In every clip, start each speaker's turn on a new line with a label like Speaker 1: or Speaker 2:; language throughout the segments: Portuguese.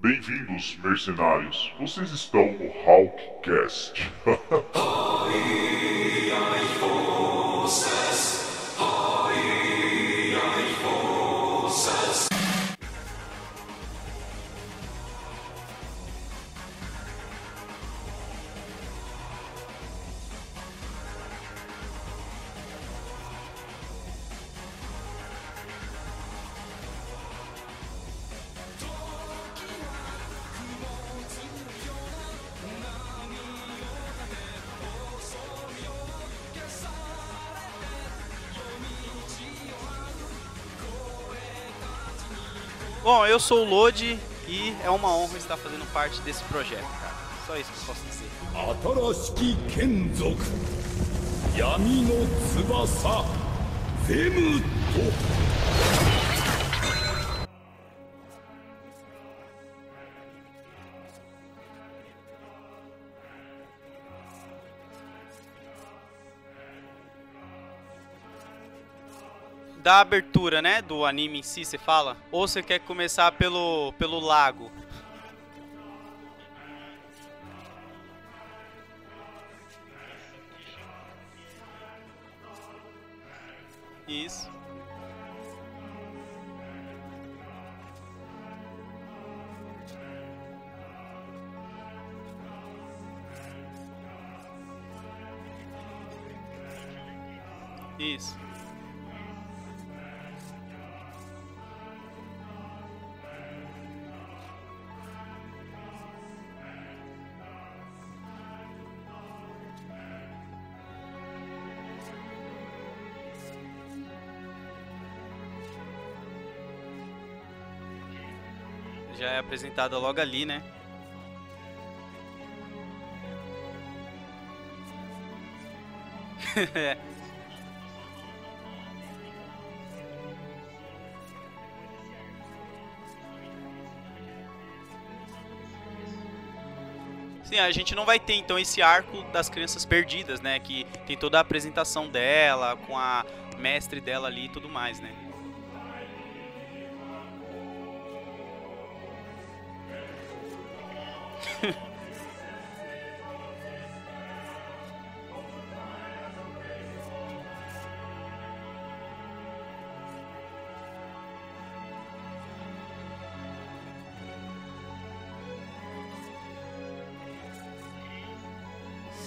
Speaker 1: Bem-vindos, mercenários. Vocês estão no Hawkcast.
Speaker 2: sou o Lodi e é uma honra estar fazendo parte desse projeto, cara. Só isso que eu posso dizer.
Speaker 3: 新しき眷属闇の翼フェムト
Speaker 2: Da abertura, né, do anime em si, você fala? Ou você quer começar pelo, pelo lago? Isso. Isso. Já é apresentada logo ali, né? Sim, a gente não vai ter então esse arco das crianças perdidas, né? Que tem toda a apresentação dela, com a mestre dela ali e tudo mais, né?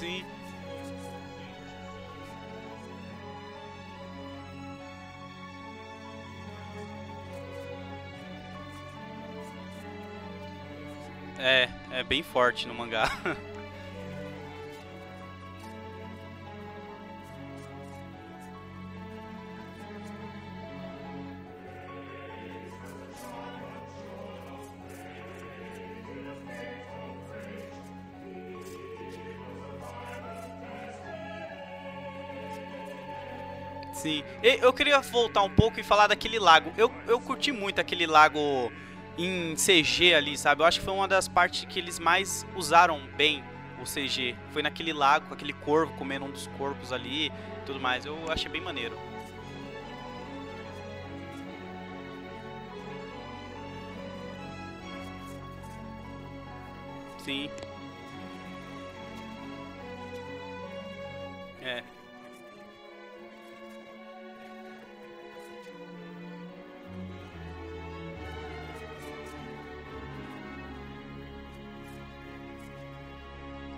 Speaker 2: Sim. É, é bem forte no mangá. Sim. Eu queria voltar um pouco e falar daquele lago. Eu, eu curti muito aquele lago em CG ali, sabe? Eu acho que foi uma das partes que eles mais usaram bem o CG. Foi naquele lago, com aquele corvo comendo um dos corpos ali e tudo mais. Eu achei bem maneiro. Sim. É.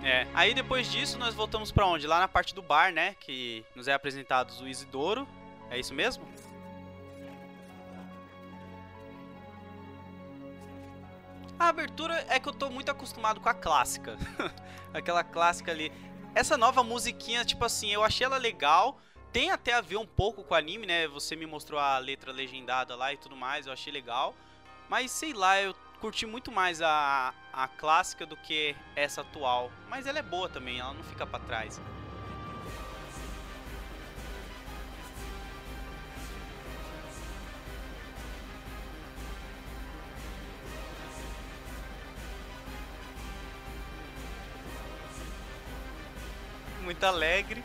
Speaker 2: É. Aí depois disso nós voltamos pra onde? Lá na parte do bar, né? Que nos é apresentado o Isidoro. É isso mesmo? A abertura é que eu tô muito acostumado com a clássica. Aquela clássica ali. Essa nova musiquinha, tipo assim, eu achei ela legal. Tem até a ver um pouco com o anime, né? Você me mostrou a letra legendada lá e tudo mais, eu achei legal. Mas sei lá, eu curti muito mais a, a clássica do que essa atual. Mas ela é boa também, ela não fica pra trás. Muito alegre.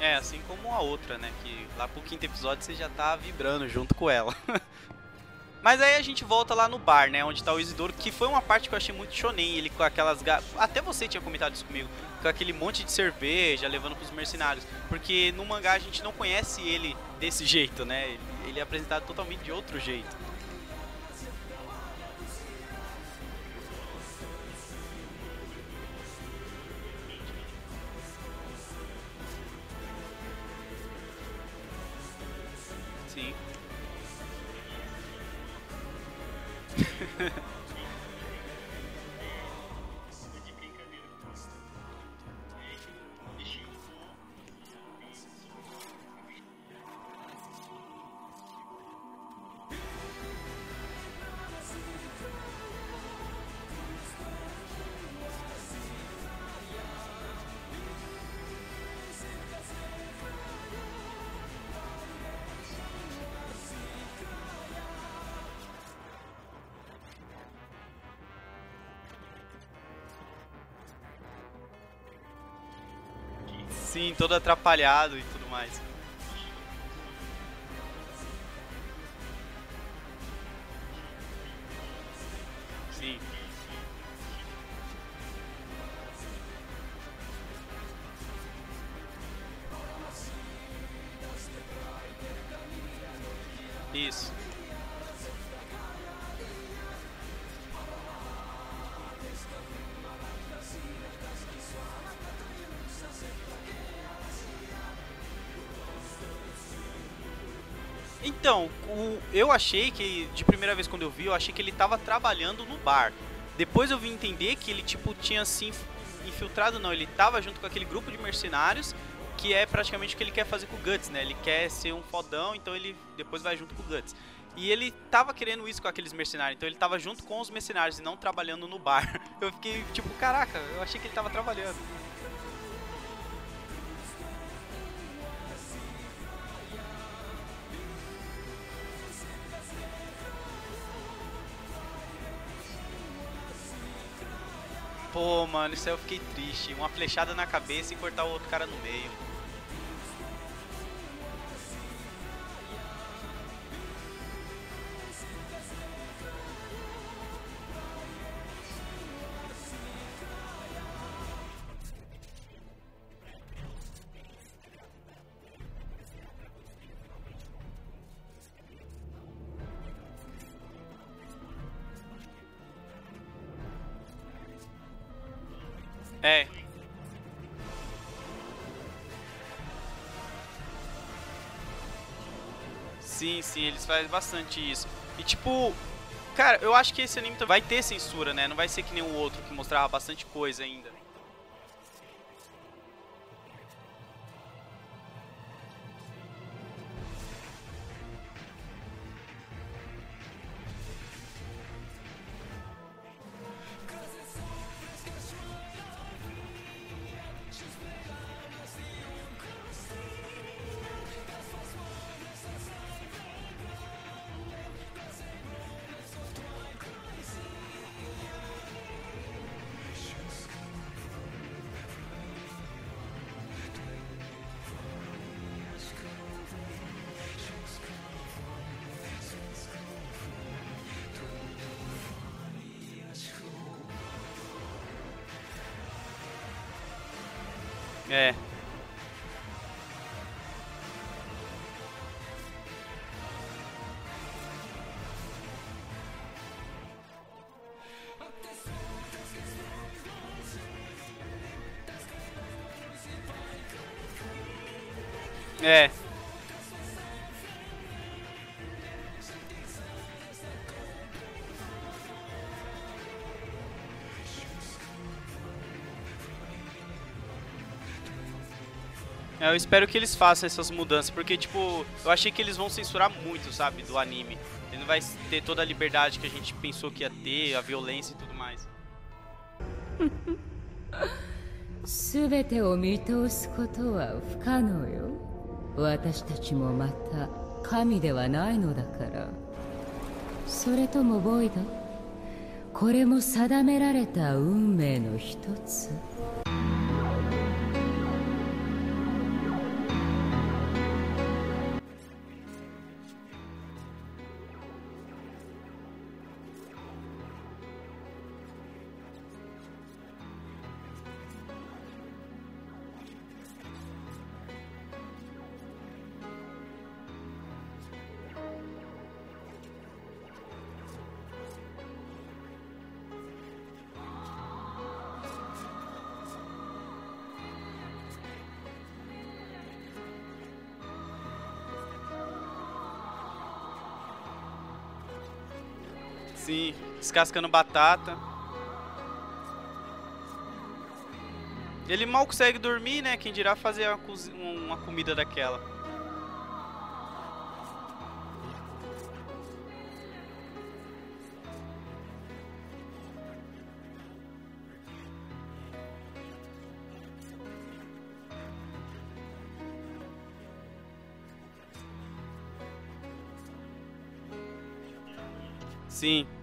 Speaker 2: É, assim como a outra, né? Que lá pro quinto episódio você já tá vibrando junto com ela. Mas aí a gente volta lá no bar, né? Onde tá o Isidoro, que foi uma parte que eu achei muito shonen. Ele com aquelas. Ga... Até você tinha comentado isso comigo. Com aquele monte de cerveja levando pros mercenários. Porque no mangá a gente não conhece ele desse jeito, né? Ele, ele é apresentado totalmente de outro jeito. Sim, todo atrapalhado e tudo mais. Eu achei que, de primeira vez quando eu vi, eu achei que ele tava trabalhando no bar. Depois eu vim entender que ele, tipo, tinha se inf- infiltrado, não, ele tava junto com aquele grupo de mercenários, que é praticamente o que ele quer fazer com o Guts, né? Ele quer ser um fodão, então ele depois vai junto com o Guts. E ele tava querendo isso com aqueles mercenários, então ele tava junto com os mercenários e não trabalhando no bar. Eu fiquei tipo, caraca, eu achei que ele tava trabalhando. Pô, mano, isso aí eu fiquei triste. Uma flechada na cabeça e cortar o outro cara no meio. Sim, sim, eles fazem bastante isso. E tipo, cara, eu acho que esse anime vai ter censura, né? Não vai ser que nem o outro que mostrava bastante coisa ainda. É. É, eu espero que eles façam essas mudanças, porque, tipo, eu achei que eles vão censurar muito, sabe, do anime. Ele não vai ter toda a liberdade que a gente pensou que ia ter, a violência e tudo mais.
Speaker 4: 全てを見通すことは不可能よ 私たちもまた神ではないのだから。それともボイド？これも定められた運命の一つ。
Speaker 2: Descascando batata. Ele mal consegue dormir, né? Quem dirá fazer uma, uma comida daquela. Sim.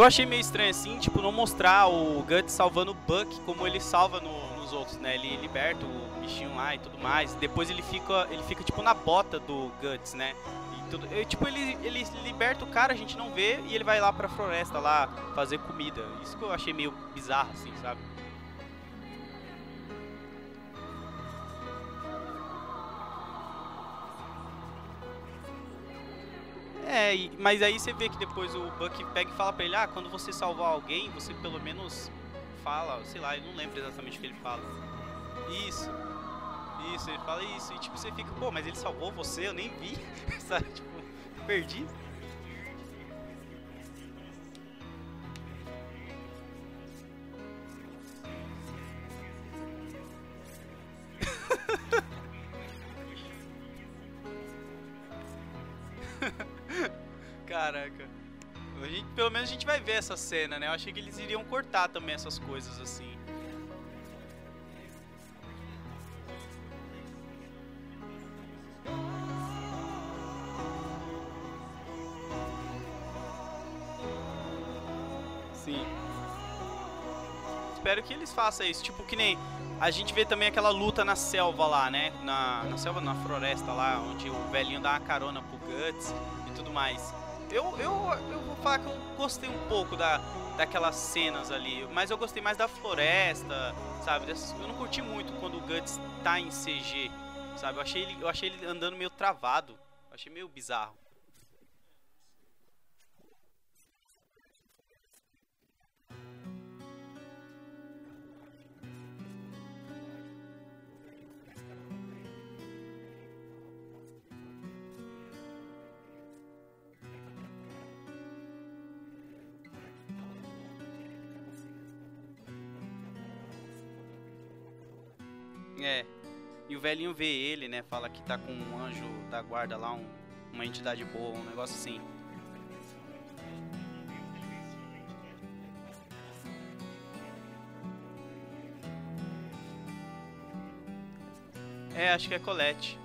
Speaker 2: Eu achei meio estranho assim, tipo, não mostrar o Guts salvando o Buck como ele salva no- nos outros, né? Ele liberta o bichinho lá e tudo mais. Depois ele fica, ele fica tipo na bota do Guts, né? E tudo, eu, tipo, ele, ele liberta o cara, a gente não vê, e ele vai lá pra floresta lá fazer comida. Isso que eu achei meio bizarro, assim, sabe? É, mas aí você vê que depois o Buck pega e fala pra ele, ah, quando você salvar alguém, você pelo menos fala, sei lá, eu não lembro exatamente o que ele fala. Isso. Isso, ele fala isso. E tipo, você fica, pô, mas ele salvou você, eu nem vi. Sabe, tipo, perdi. Ver essa cena, né? Eu achei que eles iriam cortar também essas coisas assim. Sim. Espero que eles façam isso. Tipo, que nem a gente vê também aquela luta na selva lá, né? Na, na selva, na floresta lá, onde o velhinho dá uma carona pro Guts e tudo mais. Eu, eu, eu vou falar que eu gostei um pouco da, daquelas cenas ali, mas eu gostei mais da floresta, sabe? Eu não curti muito quando o Guts tá em CG, sabe? Eu achei ele, eu achei ele andando meio travado. Achei meio bizarro. É. E o velhinho vê ele, né? Fala que tá com um anjo da guarda lá, um- uma entidade boa, um negócio assim. É, acho que é Colette.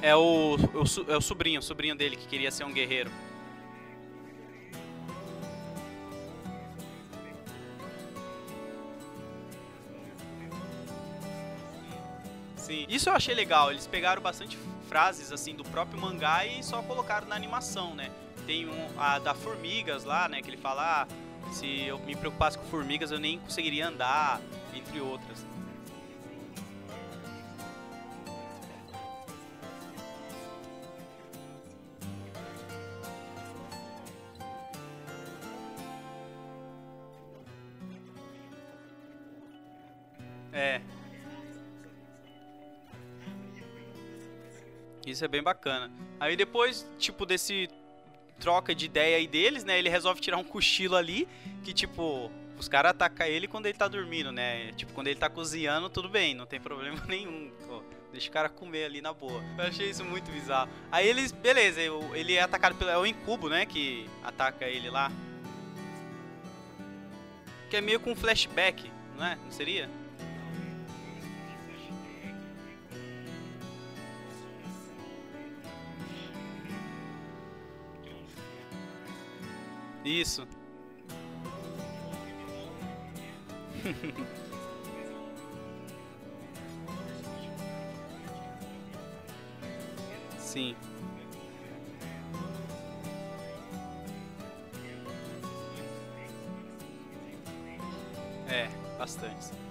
Speaker 2: É o, o, é o sobrinho, o sobrinho dele que queria ser um guerreiro. Sim. Isso eu achei legal. Eles pegaram bastante frases assim do próprio mangá e só colocaram na animação, né? Tem um, a da formigas lá, né? Que ele fala, ah, se eu me preocupasse com formigas eu nem conseguiria andar, entre outras. Isso é bem bacana. Aí depois, tipo, desse troca de ideia aí deles, né? Ele resolve tirar um cochilo ali, que tipo, os caras atacam ele quando ele tá dormindo, né? Tipo, quando ele tá cozinhando, tudo bem, não tem problema nenhum. Pô, deixa o cara comer ali na boa. Eu achei isso muito bizarro. Aí eles, beleza, ele é atacado pelo. É o incubo, né? Que ataca ele lá. Que é meio com um flashback, não é? Não seria? Isso. Sim. É, bastante.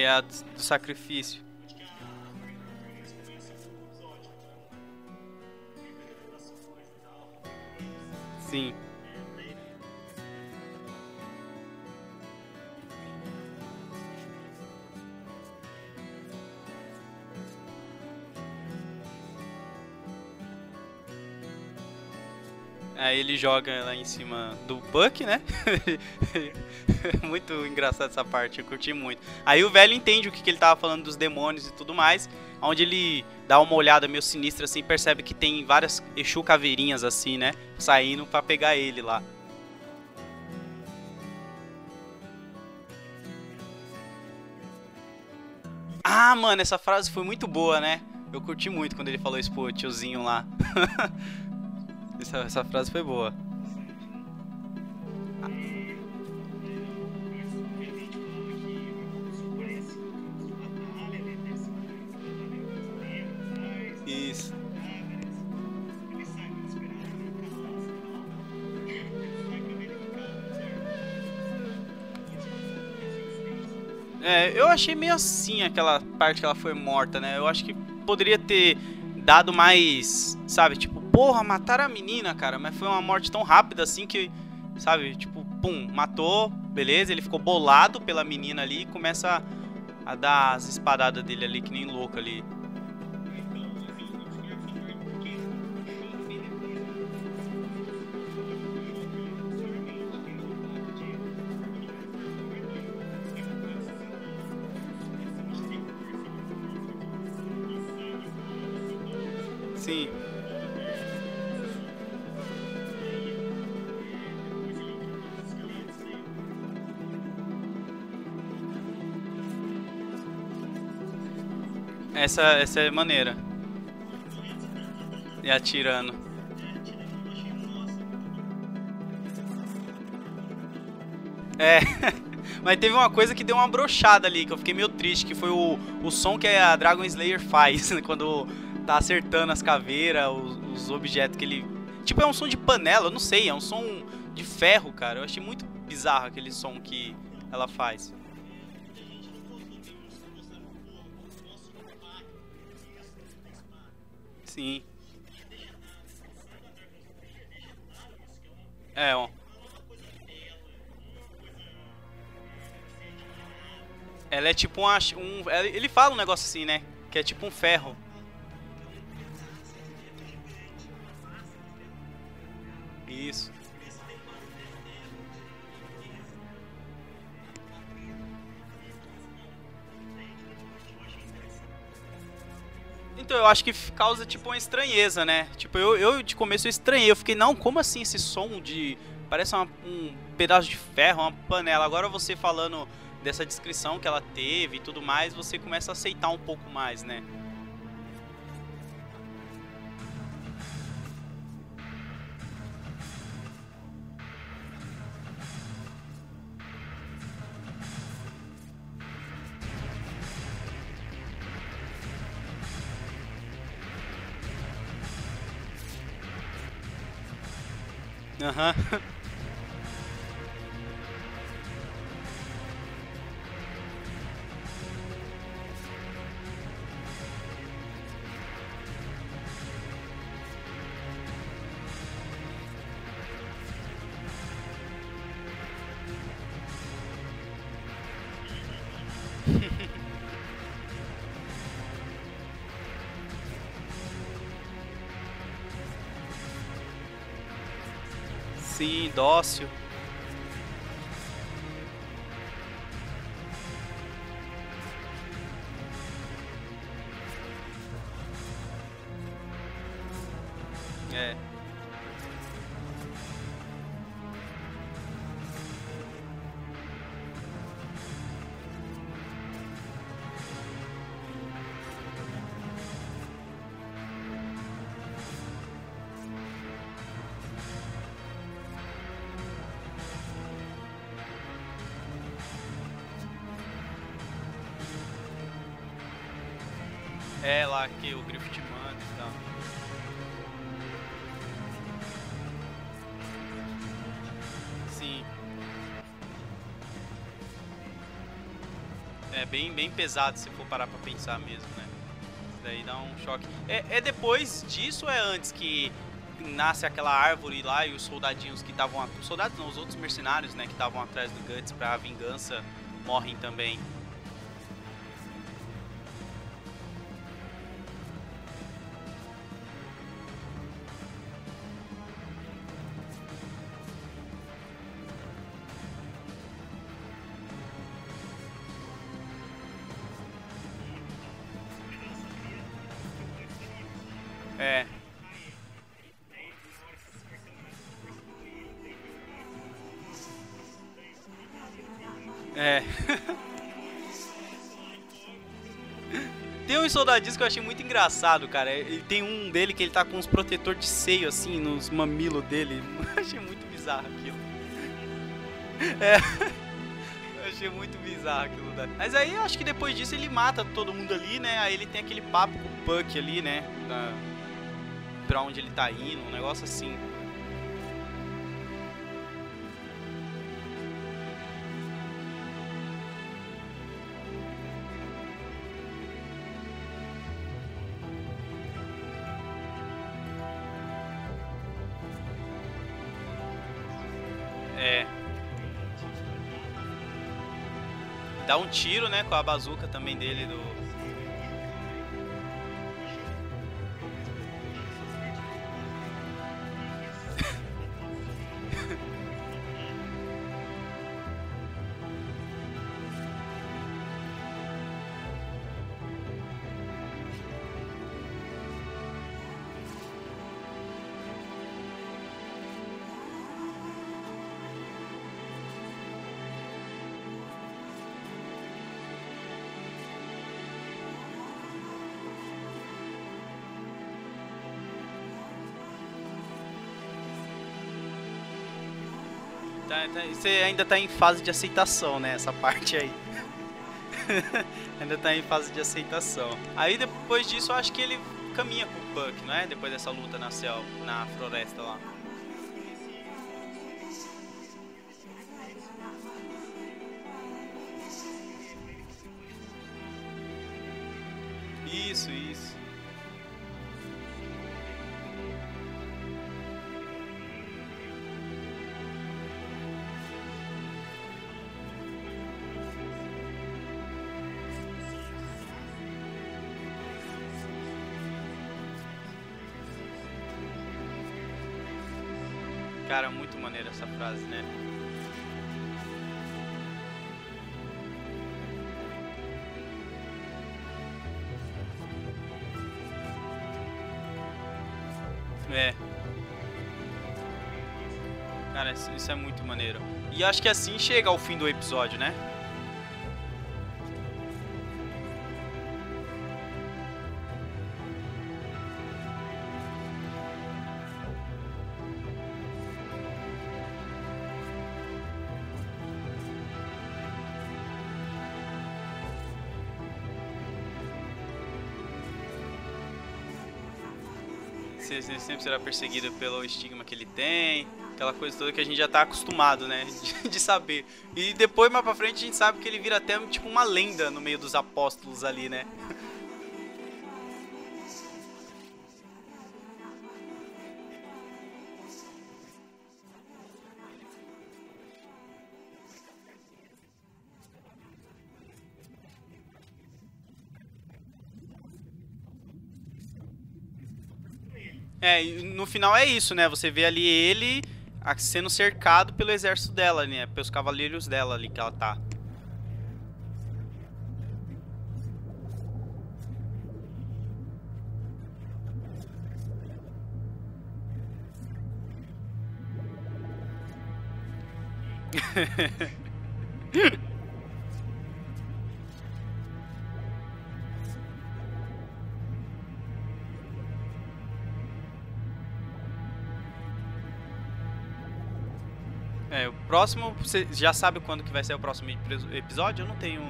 Speaker 2: É a do sacrifício. Sim. Ele joga lá em cima do Buck, né? muito engraçado essa parte, eu curti muito. Aí o velho entende o que, que ele tava falando dos demônios e tudo mais, onde ele dá uma olhada meio sinistra assim, percebe que tem várias Exu caveirinhas assim, né? Saindo pra pegar ele lá. Ah, mano, essa frase foi muito boa, né? Eu curti muito quando ele falou isso pro tiozinho lá. essa, essa frase foi boa. Isso. É, eu achei meio assim aquela parte que ela foi morta, né? Eu acho que poderia ter dado mais, sabe? Tipo, porra, mataram a menina, cara. Mas foi uma morte tão rápida assim que, sabe? Tipo, pum, matou, beleza. Ele ficou bolado pela menina ali e começa a, a dar as espadadas dele ali, que nem louco ali. Sim. Essa, essa é maneira. E atirando. É. Mas teve uma coisa que deu uma brochada ali, que eu fiquei meio triste, que foi o, o som que a Dragon Slayer faz, né, quando tá acertando as caveiras, os, os objetos que ele. Tipo, é um som de panela, eu não sei, é um som de ferro, cara. Eu achei muito bizarro aquele som que ela faz. Sim. É, ó. Ela é tipo uma, um. Ele fala um negócio assim, né? Que é tipo um ferro. Então, eu acho que causa tipo uma estranheza, né? Tipo, eu, eu de começo eu estranhei. Eu fiquei, não, como assim esse som de. Parece uma, um pedaço de ferro, uma panela. Agora você falando dessa descrição que ela teve e tudo mais, você começa a aceitar um pouco mais, né? Uh-huh. dócil. É. É lá que o grifo te manda e tal. Sim. É bem, bem pesado se for parar pra pensar mesmo, né? Isso daí dá um choque. É, é depois disso ou é antes que nasce aquela árvore lá e os soldadinhos que estavam... Os soldados não, os outros mercenários, né? Que estavam atrás do Guts pra vingança morrem também. É. É. tem uns soldadinhos que eu achei muito engraçado, cara. Ele tem um dele que ele tá com uns protetor de seio assim nos mamilos dele. Eu achei muito bizarro aquilo. É. Achei muito bizarro aquilo. Da... Mas aí eu acho que depois disso ele mata todo mundo ali, né? Aí ele tem aquele papo com o Puck ali, né? Da pra onde ele tá indo, um negócio assim. É. Dá um tiro, né, com a bazuca também dele do, Tá, tá, você ainda tá em fase de aceitação, né? Essa parte aí. ainda tá em fase de aceitação. Aí depois disso eu acho que ele caminha com o Puck, não é? Depois dessa luta na céu, na floresta lá. Frase, né? É. Cara, isso é muito maneiro. E acho que assim chega ao fim do episódio, né? Você sempre será perseguido pelo estigma que ele tem, aquela coisa toda que a gente já tá acostumado, né? De, de saber. E depois, mais pra frente, a gente sabe que ele vira até tipo uma lenda no meio dos apóstolos ali, né? É, no final é isso, né? Você vê ali ele sendo cercado pelo exército dela, né? Pelos cavaleiros dela ali que ela tá. próximo, você já sabe quando que vai ser o próximo epis- episódio? Eu não tenho.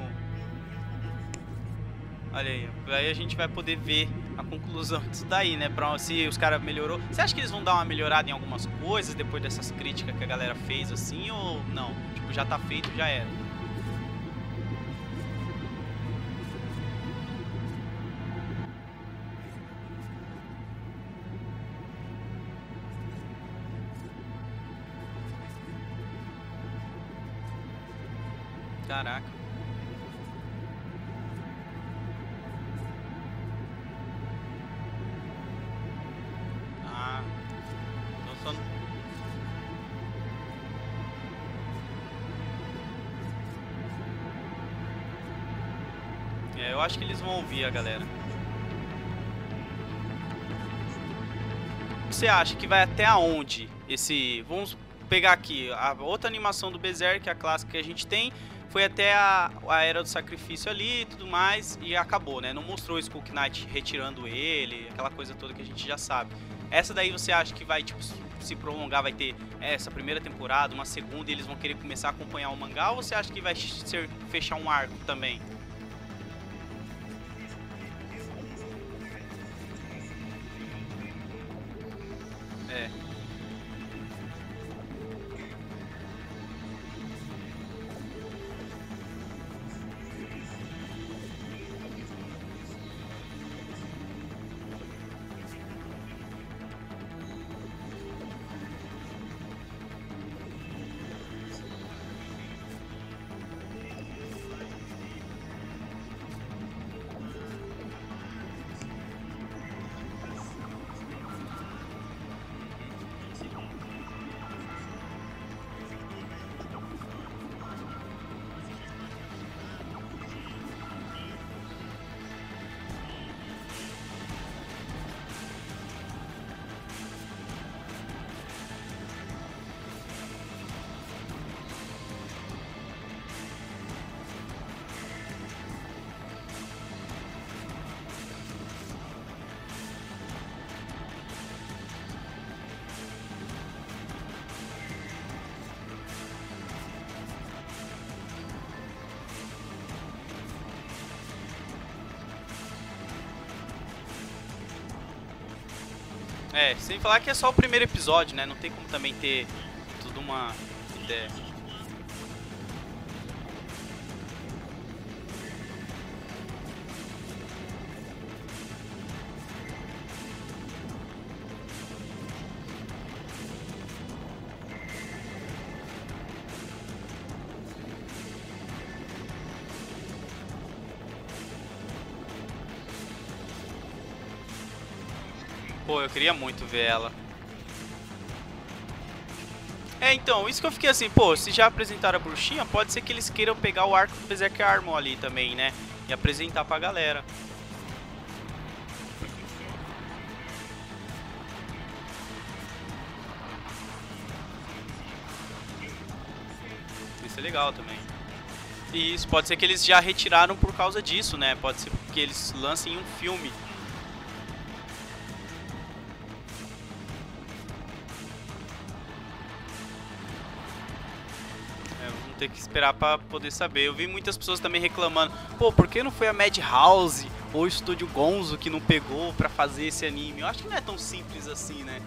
Speaker 2: Olha aí, aí a gente vai poder ver a conclusão disso daí, né? Pra se os caras melhorou. Você acha que eles vão dar uma melhorada em algumas coisas depois dessas críticas que a galera fez assim ou não? Tipo, já tá feito, já era. A galera. Você acha que vai até aonde esse. Vamos pegar aqui a outra animação do Berserk, a clássica que a gente tem, foi até a, a Era do Sacrifício ali e tudo mais, e acabou, né? Não mostrou o Skull Knight retirando ele, aquela coisa toda que a gente já sabe. Essa daí você acha que vai, tipo, se prolongar, vai ter essa primeira temporada, uma segunda, e eles vão querer começar a acompanhar o mangá, ou você acha que vai ser, fechar um arco também? É, sem falar que é só o primeiro episódio, né? Não tem como também ter tudo uma ideia. Eu queria muito ver ela. É, então, isso que eu fiquei assim, pô, se já apresentaram a bruxinha, pode ser que eles queiram pegar o arco do Berserk Armor ali também, né? E apresentar pra galera. Isso é legal também. E isso pode ser que eles já retiraram por causa disso, né? Pode ser que eles lancem um filme. Ter que esperar pra poder saber. Eu vi muitas pessoas também reclamando, pô, por que não foi a Madhouse ou o Estúdio Gonzo que não pegou pra fazer esse anime? Eu acho que não é tão simples assim, né?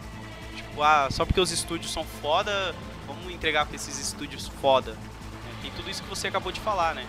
Speaker 2: Tipo, ah, só porque os estúdios são foda, vamos entregar pra esses estúdios foda. Tem tudo isso que você acabou de falar, né?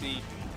Speaker 2: Sim.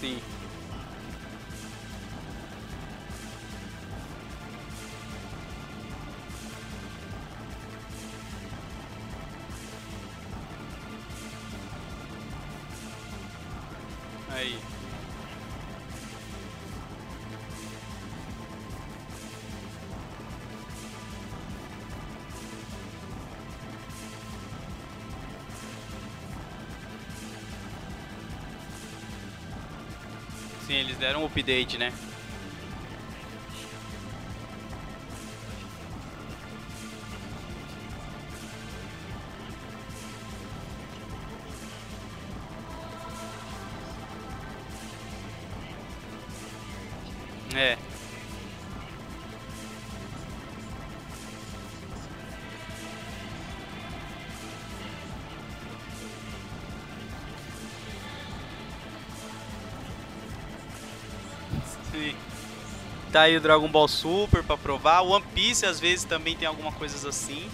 Speaker 2: Sim. Sim, eles deram um update, né? Tá aí o Dragon Ball Super pra provar. One Piece às vezes também tem alguma coisas assim.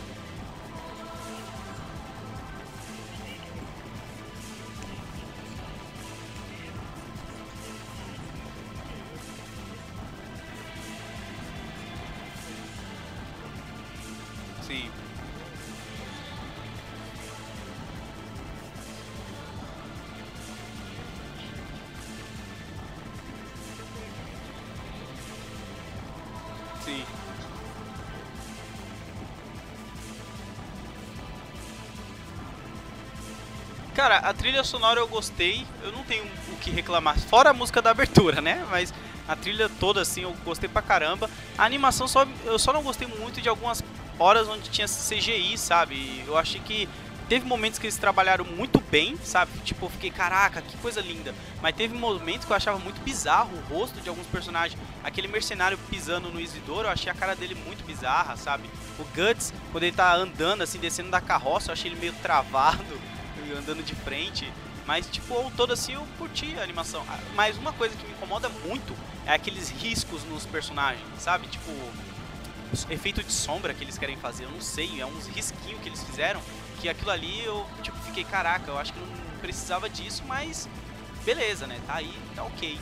Speaker 2: Cara, a trilha sonora eu gostei, eu não tenho o que reclamar, fora a música da abertura, né? Mas a trilha toda, assim, eu gostei pra caramba. A animação, só, eu só não gostei muito de algumas horas onde tinha CGI, sabe? Eu achei que teve momentos que eles trabalharam muito bem, sabe? Tipo, eu fiquei, caraca, que coisa linda. Mas teve momentos que eu achava muito bizarro o rosto de alguns personagens. Aquele mercenário pisando no Isidoro, eu achei a cara dele muito bizarra, sabe? O Guts, quando ele tá andando, assim, descendo da carroça, eu achei ele meio travado, andando de frente. Mas, tipo, ao todo assim, eu curti a animação. Ah, Mas uma coisa que me incomoda muito é aqueles riscos nos personagens, sabe? Tipo, efeito de sombra que eles querem fazer, eu não sei, é uns risquinhos que eles fizeram, que aquilo ali eu, tipo, fiquei, caraca, eu acho que não precisava disso, mas beleza, né? Tá aí, tá ok.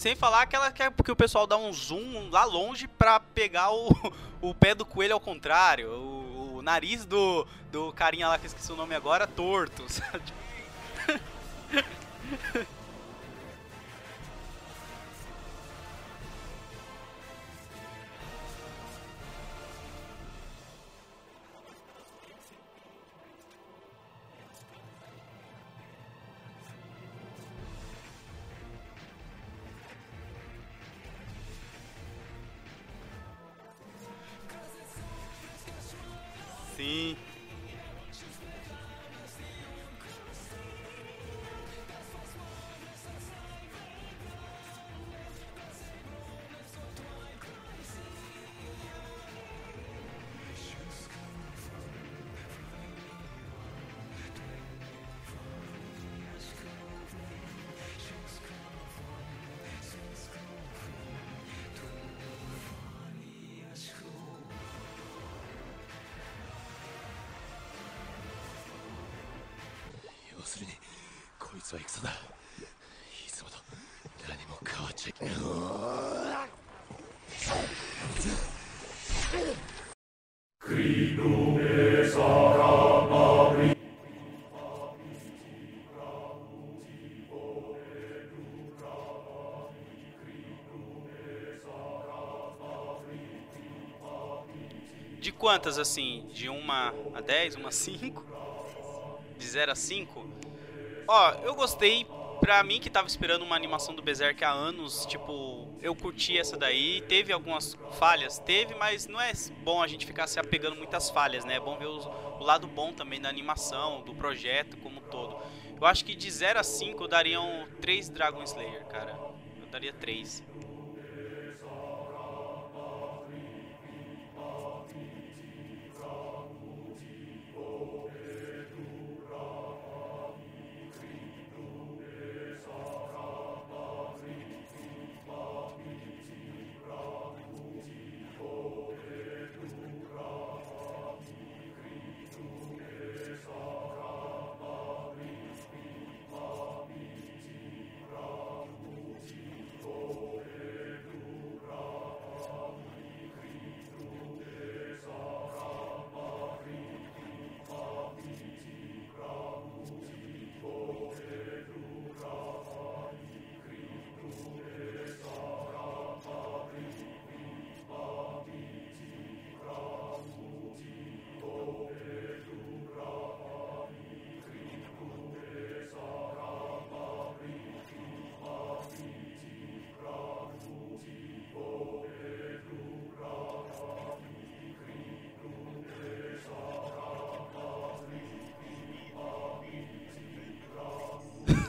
Speaker 2: Sem falar que é porque o pessoal dá um zoom lá longe pra pegar o, o pé do coelho ao contrário. O, o nariz do, do carinha lá que eu esqueci o nome agora, torto. Sabe? Quantas assim? De 1 a 10, 1 a 5? De 0 a 5? Ó, eu gostei. Pra mim que tava esperando uma animação do Berserk há anos, tipo, eu curti essa daí. Teve algumas falhas? Teve, mas não é bom a gente ficar se apegando muitas falhas, né? É bom ver os, o lado bom também da animação, do projeto como todo. Eu acho que de 0 a 5 eu daria um 3 Dragon Slayer, cara. Eu daria 3.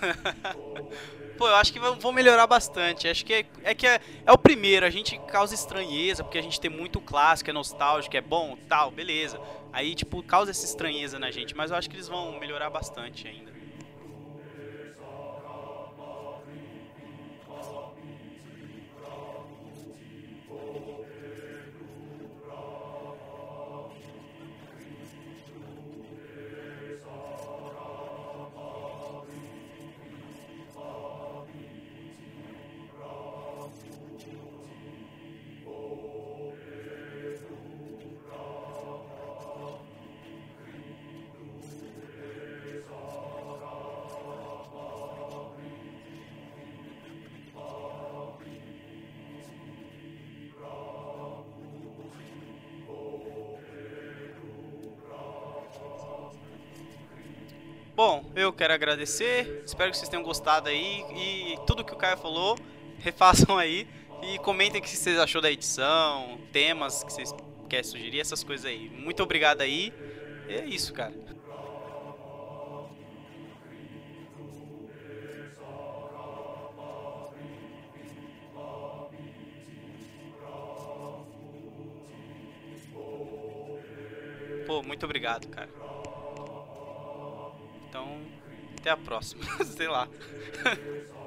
Speaker 2: Pô, eu acho que vão melhorar bastante. Acho que é, é que é, é, o primeiro, a gente causa estranheza, porque a gente tem muito clássico, é nostálgico, é bom, tal, beleza. Aí, tipo, causa essa estranheza na gente, mas eu acho que eles vão melhorar bastante ainda. Bom, eu quero agradecer, espero que vocês tenham gostado aí e tudo que o Caio falou, refaçam aí e comentem o que vocês achou da edição, temas que vocês querem sugerir, essas coisas aí. Muito obrigado aí, é isso, cara. Pô, muito obrigado, cara. Até a próxima. Sei lá.